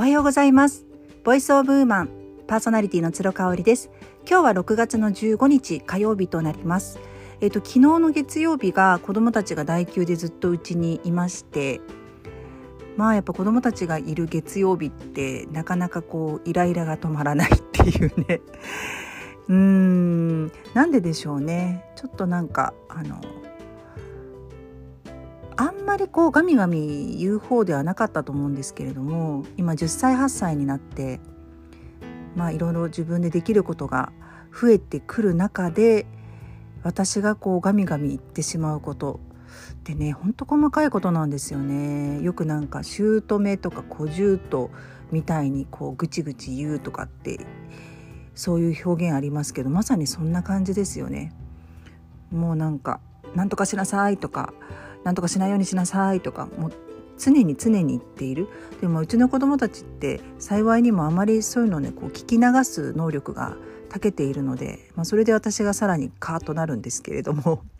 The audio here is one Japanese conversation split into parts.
おはようございます。ボイスオブウーマンパーソナリティの鶴香織です。今日は6月の15日火曜日となります。えっ、と昨日の月曜日が子供たちが代休でずっとうちにいましてまあやっぱ子供たちがいる月曜日ってなかなかこうイライラが止まらないっていうね。うーんなんででしょうね。ちょっとなんかあのんまりこうガミガミ言う方ではなかったと思うんですけれども今10歳8歳になってまあいろいろ自分でできることが増えてくる中で私がこうガミガミ言ってしまうことってねほんと細かいことなんですよね。よくなんか姑とか小姑みたいにこうぐちぐち言うとかってそういう表現ありますけどまさにそんな感じですよね。もうなんか「なんとかしなさい」とかなんとかしないようにしなさいとかもう常に常に言っている。でもうちの子供たちって幸いにもあまりそういうのをねこう聞き流す能力が長けているので、まあ、それで私がさらにカーッとなるんですけれども。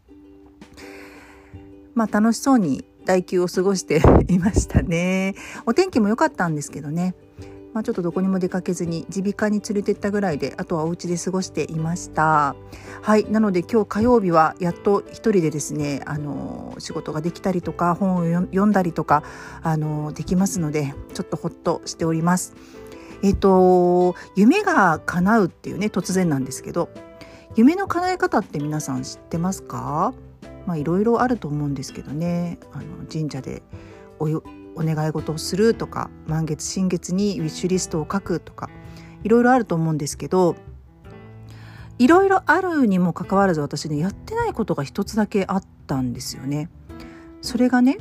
まあ楽しそうに代休を過ごしていましたね。お天気も良かったんですけどね。まあ、ちょっとどこにも出かけずに耳鼻科に連れてったぐらいであとはお家で過ごしていました。はい。なので今日火曜日はやっと一人でですねあの仕事ができたりとか本を読んだりとかあのできますのでちょっとほっとしております。えっ、と夢が叶うっていうね突然なんですけど夢の叶え方って皆さん知ってますか？まあいろいろあると思うんですけどね。あの神社でおお願い事をするとか満月新月にウィッシュリストを書くとかいろいろあると思うんですけどいろいろあるにもかかわらず私ねやってないことが一つだけあったんですよね。それがね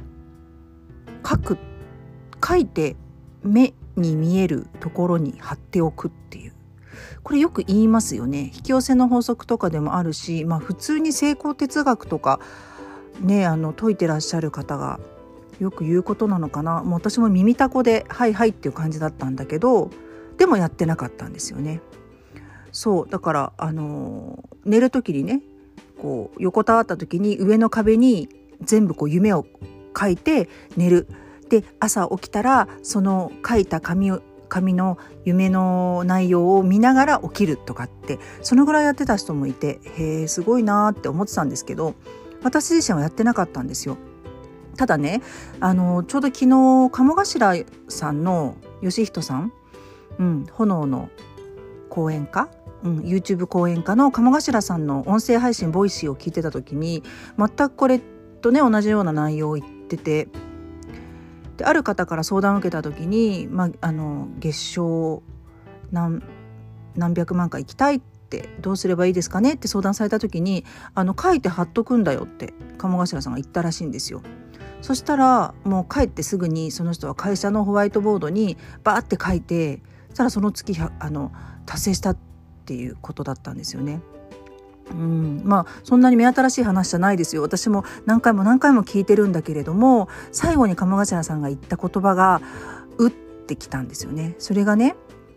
書く書いて目に見えるところに貼っておくっていうこれよく言いますよね引き寄せの法則とかでもあるし、まあ、普通に成功哲学とかねあの解いてらっしゃる方がよく言うことなのかなもう私も耳たこで「はいはい」っていう感じだったんだけどでもやってなかったんですよね。そうだからあの寝る時にねこう横たわった時に上の壁に全部こう夢を書いて寝る。で朝起きたらその書いた紙を紙の夢の内容を見ながら起きるとかってそのぐらいやってた人もいてへえすごいなって思ってたんですけど私自身はやってなかったんですよ。ただねあのちょうど昨日鴨頭さんの嘉人さん、うん、炎の講演家、うん、YouTube 講演家の鴨頭さんの音声配信ボイシーを聞いてた時に全くこれとね同じような内容を言っててである方から相談を受けた時に、まあ、あの月商何何百万か行きたいってどうすればいいですかねって相談された時にあの書いて貼っとくんだよって鴨頭さんが言ったらしいんですよ。そしたらもう帰ってすぐにその人は会社のホワイトボードにバーって書いてそしたらその月あの達成したっていうことだったんですよね。うん、まあそんなに目新しい話じゃないですよ私も何回も何回も聞いてるんだけれども最後に鴨頭さんが言った言葉が打ってきたんですよね。それがね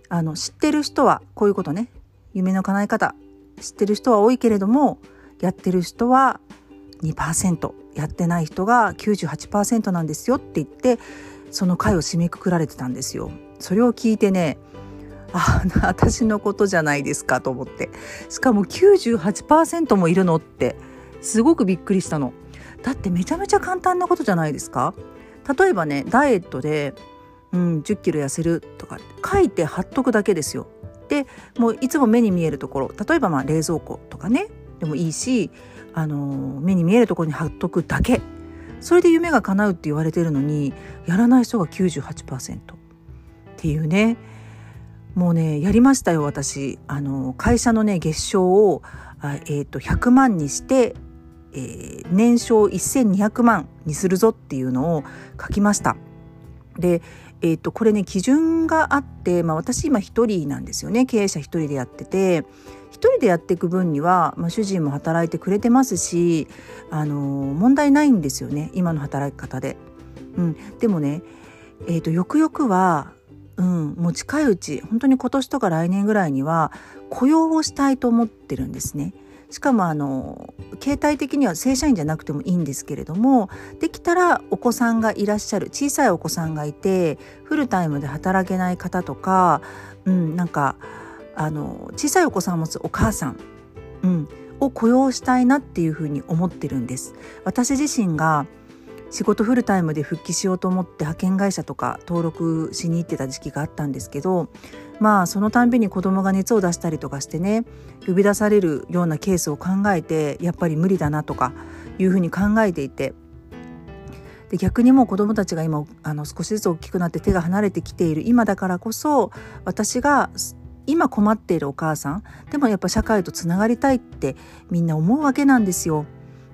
あの知ってる人はこういうことね夢の叶え方知ってる人は多いけれどもやってる人は2%やってない人が98%なんですよって言ってその回を締めくくられてたんですよ。それを聞いてねあ私のことじゃないですかと思ってしかも98%もいるのってすごくびっくりしたの。だってめちゃめちゃ簡単なことじゃないですか例えばねダイエットで、うん、10キロ痩せるとか書いて貼っとくだけですよ。でもういつも目に見えるところ例えばまあ冷蔵庫とかねでもいいしあの目に見えるところに貼っとくだけ。それで夢が叶うって言われてるのにやらない人が98%っていうね。もうねやりましたよ私。あの会社のね月賞をあ、えーと、100万にして、えー、年商1200万にするぞっていうのを書きました。でえーと、これね基準があって、まあ、私今一人なんですよね。経営者一人でやってて。人でやっていく分には、まあ、主人も働いてくれてますし、あのー、問題ないんですよね今の働き方で。うん、でもね、えーと、よくよくは、うん、もう近いうち本当に今年とか来年ぐらいには雇用をしたいと思ってるんですね。しかもあの携帯的には正社員じゃなくてもいいんですけれどもできたらお子さんがいらっしゃる小さいお子さんがいてフルタイムで働けない方とか、うん、なんかあの小さいお子さんを持つお母さん、うん、を雇用したいなっていうふうに思ってるんです。私自身が仕事フルタイムで復帰しようと思って派遣会社とか登録しに行ってた時期があったんですけどまあそのたんびに子供が熱を出したりとかしてね呼び出されるようなケースを考えてやっぱり無理だなとかいうふうに考えていてで逆にもう子どもたちが今あの少しずつ大きくなって手が離れてきている今だからこそ私が今困っているお母さんでもやっぱ社会とつながりたいってみんな思うわけなんですよ。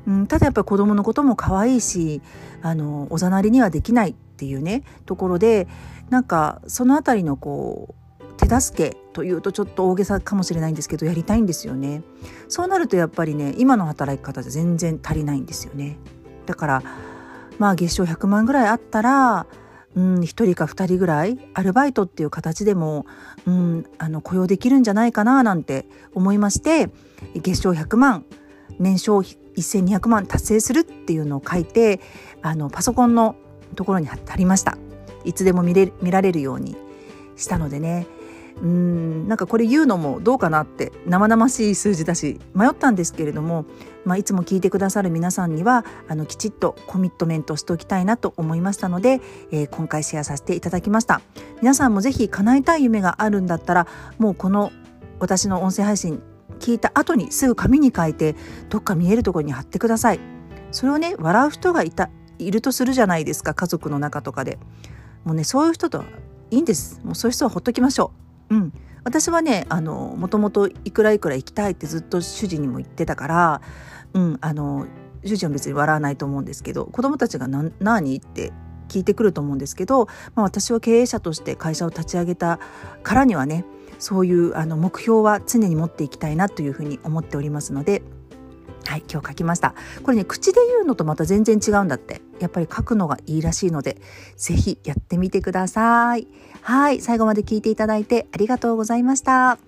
うん、ただやっぱり子供のことも可愛いしあのおざなりにはできないっていうねところでなんかその辺りのこう手助けというとちょっと大げさかもしれないんですけどやりたいんですよね。そうなるとやっぱりね今の働き方じゃ全然足りないんですよね。だからまあ月賞100万ぐらいあったらうん、1人か2人ぐらいアルバイトっていう形でも、うん、あの雇用できるんじゃないかななんて思いまして月賞100万年商1200万達成するっていうのを書いてあのパソコンのところに貼りました。いつでも見れ見られるようにしたのでね。うん。なんかこれ言うのもどうかなって生々しい数字だし迷ったんですけれども、まあ、いつも聞いてくださる皆さんにはあのきちっとコミットメントしておきたいなと思いましたので、えー、今回シェアさせていただきました。皆さんもぜひ叶えたい夢があるんだったらもうこの私の音声配信聞いた後にすぐ紙に書いてどっか見えるところに貼ってください。それをね笑う人がいたいるとするじゃないですか家族の中とかで。もうねそういう人といいんです。もうそういう人はほっときましょう。うん私はねあのもともといくらいくら行きたいってずっと主人にも言ってたからうんあの主人は別に笑わないと思うんですけど子どもたちが何「何?」って聞いてくると思うんですけど、まあ、私は経営者として会社を立ち上げたからにはねそういうあの目標は常に持っていきたいなというふうに思っておりますのではい、今日書きました。これね、口で言うのとまた全然違うんだって。やっぱり書くのがいいらしいので、ぜひやってみてください。はい、最後まで聞いていただいてありがとうございました。